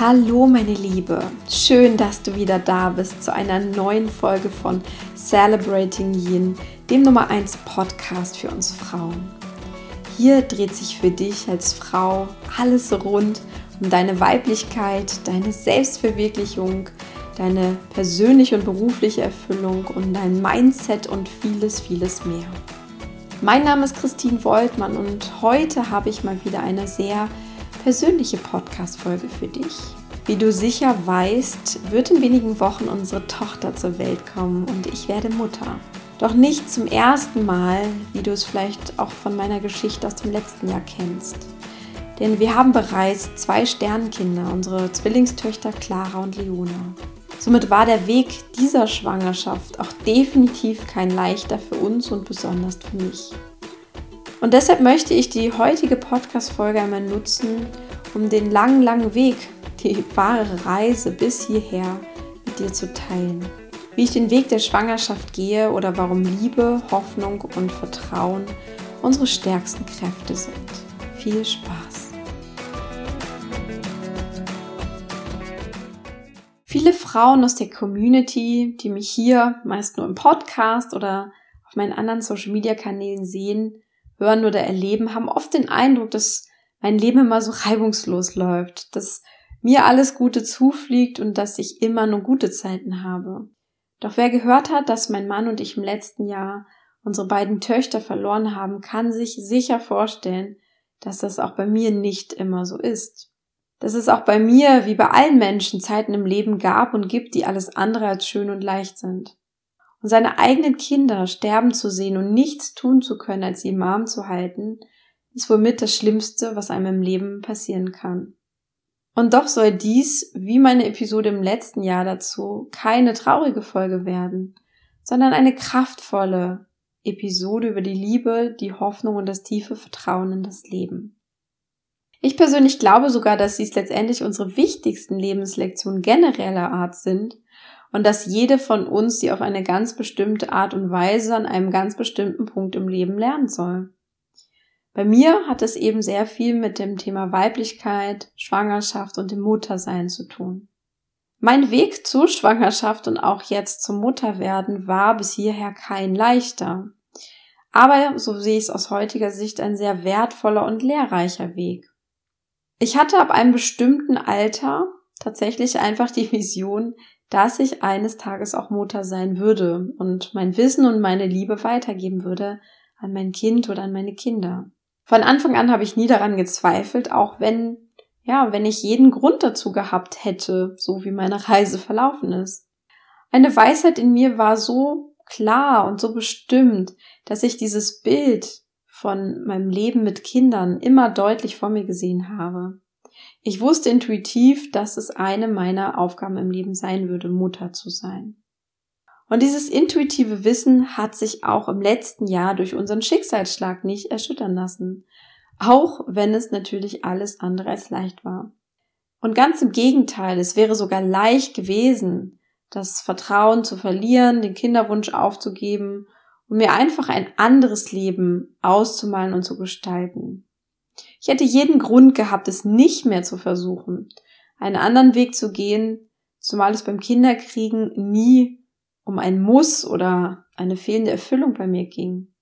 Hallo meine Liebe, schön, dass du wieder da bist zu einer neuen Folge von Celebrating Yin, dem Nummer 1 Podcast für uns Frauen. Hier dreht sich für dich als Frau alles rund um deine Weiblichkeit, deine Selbstverwirklichung, deine persönliche und berufliche Erfüllung und dein Mindset und vieles, vieles mehr. Mein Name ist Christine Woltmann und heute habe ich mal wieder eine sehr persönliche Podcast-Folge für dich. Wie du sicher weißt, wird in wenigen Wochen unsere Tochter zur Welt kommen und ich werde Mutter. Doch nicht zum ersten Mal, wie du es vielleicht auch von meiner Geschichte aus dem letzten Jahr kennst. Denn wir haben bereits zwei Sternkinder, unsere Zwillingstöchter Clara und Leona. Somit war der Weg dieser Schwangerschaft auch definitiv kein leichter für uns und besonders für mich. Und deshalb möchte ich die heutige Podcast-Folge einmal nutzen, um den langen, langen Weg, die wahre Reise bis hierher mit dir zu teilen. Wie ich den Weg der Schwangerschaft gehe oder warum Liebe, Hoffnung und Vertrauen unsere stärksten Kräfte sind. Viel Spaß! Viele Frauen aus der Community, die mich hier meist nur im Podcast oder auf meinen anderen Social-Media-Kanälen sehen, hören oder erleben, haben oft den Eindruck, dass mein Leben immer so reibungslos läuft, dass mir alles Gute zufliegt und dass ich immer nur gute Zeiten habe. Doch wer gehört hat, dass mein Mann und ich im letzten Jahr unsere beiden Töchter verloren haben, kann sich sicher vorstellen, dass das auch bei mir nicht immer so ist. Dass es auch bei mir, wie bei allen Menschen, Zeiten im Leben gab und gibt, die alles andere als schön und leicht sind und seine eigenen Kinder sterben zu sehen und nichts tun zu können, als sie im Arm zu halten, ist wohl mit das Schlimmste, was einem im Leben passieren kann. Und doch soll dies, wie meine Episode im letzten Jahr dazu, keine traurige Folge werden, sondern eine kraftvolle Episode über die Liebe, die Hoffnung und das tiefe Vertrauen in das Leben. Ich persönlich glaube sogar, dass dies letztendlich unsere wichtigsten Lebenslektionen genereller Art sind und dass jede von uns sie auf eine ganz bestimmte Art und Weise an einem ganz bestimmten Punkt im Leben lernen soll. Bei mir hat es eben sehr viel mit dem Thema Weiblichkeit, Schwangerschaft und dem Muttersein zu tun. Mein Weg zur Schwangerschaft und auch jetzt zum Mutterwerden war bis hierher kein leichter. Aber, so sehe ich es aus heutiger Sicht, ein sehr wertvoller und lehrreicher Weg. Ich hatte ab einem bestimmten Alter tatsächlich einfach die Vision, dass ich eines Tages auch Mutter sein würde und mein Wissen und meine Liebe weitergeben würde an mein Kind oder an meine Kinder. Von Anfang an habe ich nie daran gezweifelt, auch wenn, ja, wenn ich jeden Grund dazu gehabt hätte, so wie meine Reise verlaufen ist. Eine Weisheit in mir war so klar und so bestimmt, dass ich dieses Bild von meinem Leben mit Kindern immer deutlich vor mir gesehen habe. Ich wusste intuitiv, dass es eine meiner Aufgaben im Leben sein würde, Mutter zu sein. Und dieses intuitive Wissen hat sich auch im letzten Jahr durch unseren Schicksalsschlag nicht erschüttern lassen, auch wenn es natürlich alles andere als leicht war. Und ganz im Gegenteil, es wäre sogar leicht gewesen, das Vertrauen zu verlieren, den Kinderwunsch aufzugeben und mir einfach ein anderes Leben auszumalen und zu gestalten. Ich hätte jeden Grund gehabt, es nicht mehr zu versuchen, einen anderen Weg zu gehen, zumal es beim Kinderkriegen nie um ein Muss oder eine fehlende Erfüllung bei mir ging.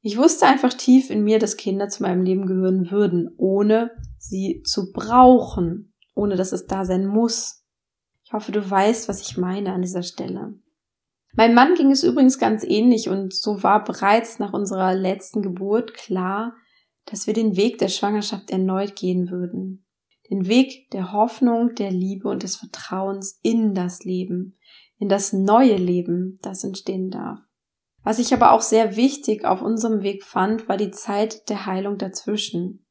Ich wusste einfach tief in mir, dass Kinder zu meinem Leben gehören würden, ohne sie zu brauchen, ohne dass es da sein muss. Ich hoffe, du weißt, was ich meine an dieser Stelle. Mein Mann ging es übrigens ganz ähnlich und so war bereits nach unserer letzten Geburt klar, dass wir den Weg der Schwangerschaft erneut gehen würden. Den Weg der Hoffnung, der Liebe und des Vertrauens in das Leben, in das neue Leben, das entstehen darf. Was ich aber auch sehr wichtig auf unserem Weg fand, war die Zeit der Heilung dazwischen.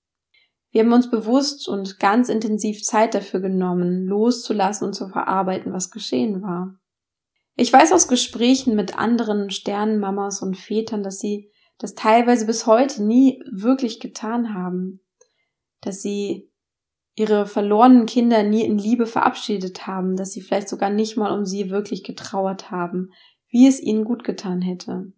Wir haben uns bewusst und ganz intensiv Zeit dafür genommen, loszulassen und zu verarbeiten, was geschehen war. Ich weiß aus Gesprächen mit anderen Sternenmamas und Vätern, dass sie das teilweise bis heute nie wirklich getan haben, dass sie ihre verlorenen Kinder nie in Liebe verabschiedet haben, dass sie vielleicht sogar nicht mal um sie wirklich getrauert haben, wie es ihnen gut getan hätte.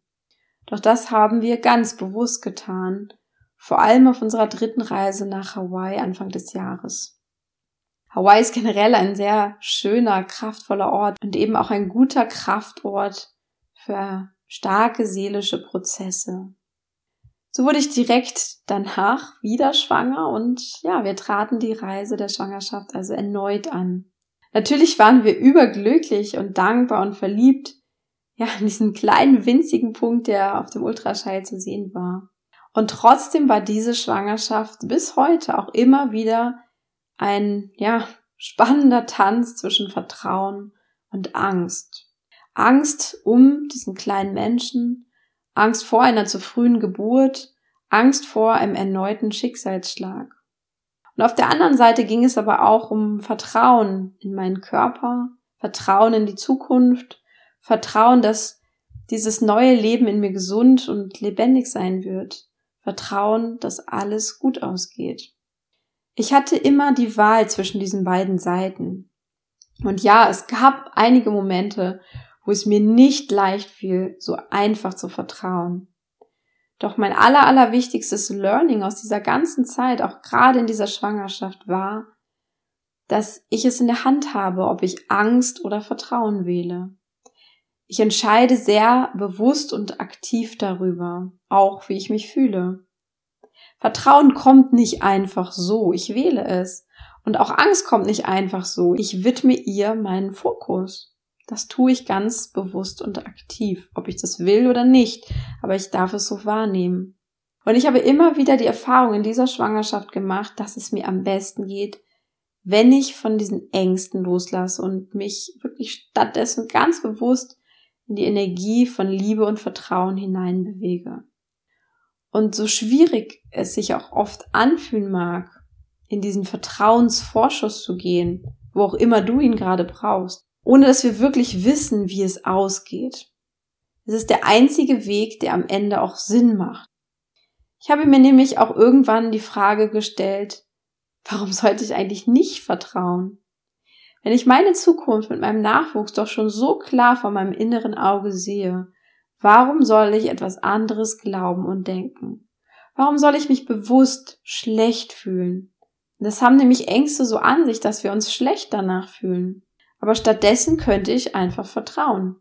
Doch das haben wir ganz bewusst getan, vor allem auf unserer dritten Reise nach Hawaii Anfang des Jahres. Hawaii ist generell ein sehr schöner, kraftvoller Ort und eben auch ein guter Kraftort für starke seelische Prozesse. So wurde ich direkt danach wieder schwanger und ja, wir traten die Reise der Schwangerschaft also erneut an. Natürlich waren wir überglücklich und dankbar und verliebt, ja, an diesen kleinen winzigen Punkt, der auf dem Ultraschall zu sehen war. Und trotzdem war diese Schwangerschaft bis heute auch immer wieder ein, ja, spannender Tanz zwischen Vertrauen und Angst. Angst um diesen kleinen Menschen, Angst vor einer zu frühen Geburt, Angst vor einem erneuten Schicksalsschlag. Und auf der anderen Seite ging es aber auch um Vertrauen in meinen Körper, Vertrauen in die Zukunft, Vertrauen, dass dieses neue Leben in mir gesund und lebendig sein wird, Vertrauen, dass alles gut ausgeht. Ich hatte immer die Wahl zwischen diesen beiden Seiten. Und ja, es gab einige Momente, wo es mir nicht leicht fiel, so einfach zu vertrauen. Doch mein aller, aller wichtigstes Learning aus dieser ganzen Zeit, auch gerade in dieser Schwangerschaft, war, dass ich es in der Hand habe, ob ich Angst oder Vertrauen wähle. Ich entscheide sehr bewusst und aktiv darüber, auch wie ich mich fühle. Vertrauen kommt nicht einfach so, ich wähle es. Und auch Angst kommt nicht einfach so, ich widme ihr meinen Fokus. Das tue ich ganz bewusst und aktiv, ob ich das will oder nicht, aber ich darf es so wahrnehmen. Und ich habe immer wieder die Erfahrung in dieser Schwangerschaft gemacht, dass es mir am besten geht, wenn ich von diesen Ängsten loslasse und mich wirklich stattdessen ganz bewusst in die Energie von Liebe und Vertrauen hineinbewege. Und so schwierig es sich auch oft anfühlen mag, in diesen Vertrauensvorschuss zu gehen, wo auch immer du ihn gerade brauchst, ohne dass wir wirklich wissen, wie es ausgeht. Es ist der einzige Weg, der am Ende auch Sinn macht. Ich habe mir nämlich auch irgendwann die Frage gestellt, warum sollte ich eigentlich nicht vertrauen? Wenn ich meine Zukunft mit meinem Nachwuchs doch schon so klar vor meinem inneren Auge sehe, warum soll ich etwas anderes glauben und denken? Warum soll ich mich bewusst schlecht fühlen? Das haben nämlich Ängste so an sich, dass wir uns schlecht danach fühlen aber stattdessen könnte ich einfach vertrauen.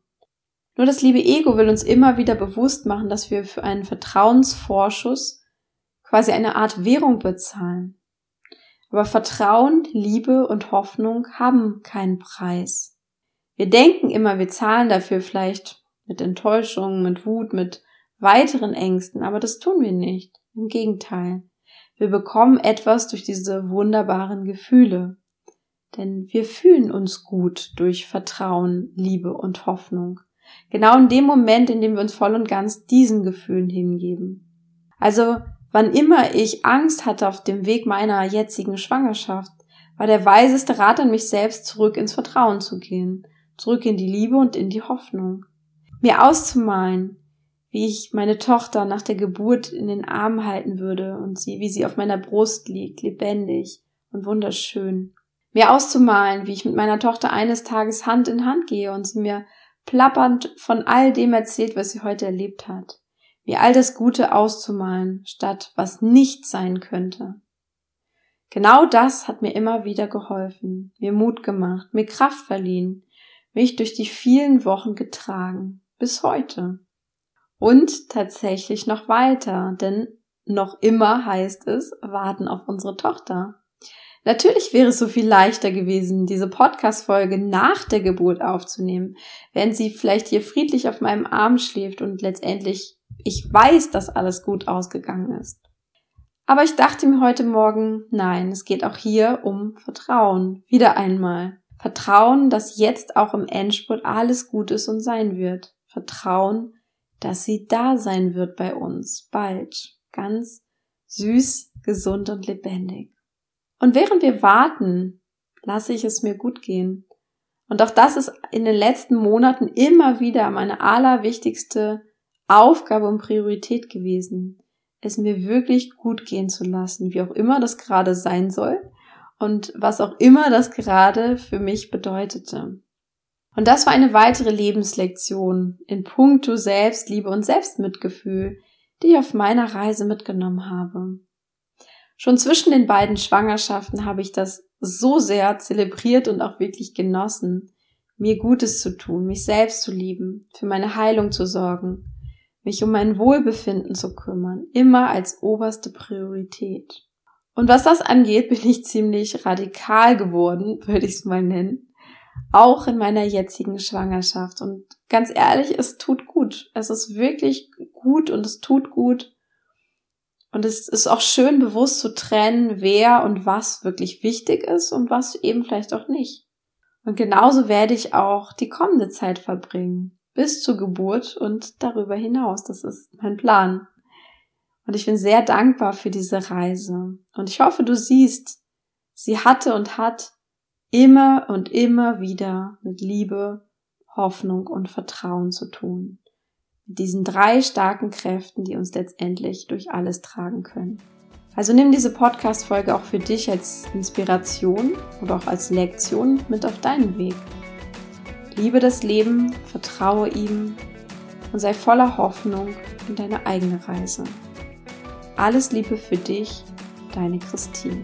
Nur das liebe Ego will uns immer wieder bewusst machen, dass wir für einen Vertrauensvorschuss quasi eine Art Währung bezahlen. Aber Vertrauen, Liebe und Hoffnung haben keinen Preis. Wir denken immer, wir zahlen dafür vielleicht mit Enttäuschung, mit Wut, mit weiteren Ängsten, aber das tun wir nicht. Im Gegenteil. Wir bekommen etwas durch diese wunderbaren Gefühle. Denn wir fühlen uns gut durch Vertrauen, Liebe und Hoffnung. Genau in dem Moment, in dem wir uns voll und ganz diesen Gefühlen hingeben. Also, wann immer ich Angst hatte auf dem Weg meiner jetzigen Schwangerschaft, war der weiseste Rat an mich selbst, zurück ins Vertrauen zu gehen, zurück in die Liebe und in die Hoffnung. Mir auszumalen, wie ich meine Tochter nach der Geburt in den Arm halten würde und sie, wie sie auf meiner Brust liegt, lebendig und wunderschön mir auszumalen, wie ich mit meiner Tochter eines Tages Hand in Hand gehe und sie mir plappernd von all dem erzählt, was sie heute erlebt hat. Mir all das Gute auszumalen, statt was nicht sein könnte. Genau das hat mir immer wieder geholfen, mir Mut gemacht, mir Kraft verliehen, mich durch die vielen Wochen getragen, bis heute. Und tatsächlich noch weiter, denn noch immer heißt es warten auf unsere Tochter. Natürlich wäre es so viel leichter gewesen, diese Podcast-Folge nach der Geburt aufzunehmen, wenn sie vielleicht hier friedlich auf meinem Arm schläft und letztendlich ich weiß, dass alles gut ausgegangen ist. Aber ich dachte mir heute Morgen, nein, es geht auch hier um Vertrauen. Wieder einmal. Vertrauen, dass jetzt auch im Endspurt alles gut ist und sein wird. Vertrauen, dass sie da sein wird bei uns. Bald. Ganz süß, gesund und lebendig. Und während wir warten, lasse ich es mir gut gehen. Und auch das ist in den letzten Monaten immer wieder meine allerwichtigste Aufgabe und Priorität gewesen, es mir wirklich gut gehen zu lassen, wie auch immer das gerade sein soll und was auch immer das gerade für mich bedeutete. Und das war eine weitere Lebenslektion in puncto Selbstliebe und Selbstmitgefühl, die ich auf meiner Reise mitgenommen habe. Schon zwischen den beiden Schwangerschaften habe ich das so sehr zelebriert und auch wirklich genossen, mir Gutes zu tun, mich selbst zu lieben, für meine Heilung zu sorgen, mich um mein Wohlbefinden zu kümmern, immer als oberste Priorität. Und was das angeht, bin ich ziemlich radikal geworden, würde ich es mal nennen. Auch in meiner jetzigen Schwangerschaft. Und ganz ehrlich, es tut gut. Es ist wirklich gut und es tut gut. Und es ist auch schön bewusst zu trennen, wer und was wirklich wichtig ist und was eben vielleicht auch nicht. Und genauso werde ich auch die kommende Zeit verbringen. Bis zur Geburt und darüber hinaus. Das ist mein Plan. Und ich bin sehr dankbar für diese Reise. Und ich hoffe, du siehst, sie hatte und hat immer und immer wieder mit Liebe, Hoffnung und Vertrauen zu tun. Diesen drei starken Kräften, die uns letztendlich durch alles tragen können. Also nimm diese Podcast-Folge auch für dich als Inspiration oder auch als Lektion mit auf deinen Weg. Liebe das Leben, vertraue ihm und sei voller Hoffnung in deine eigene Reise. Alles Liebe für dich, deine Christine.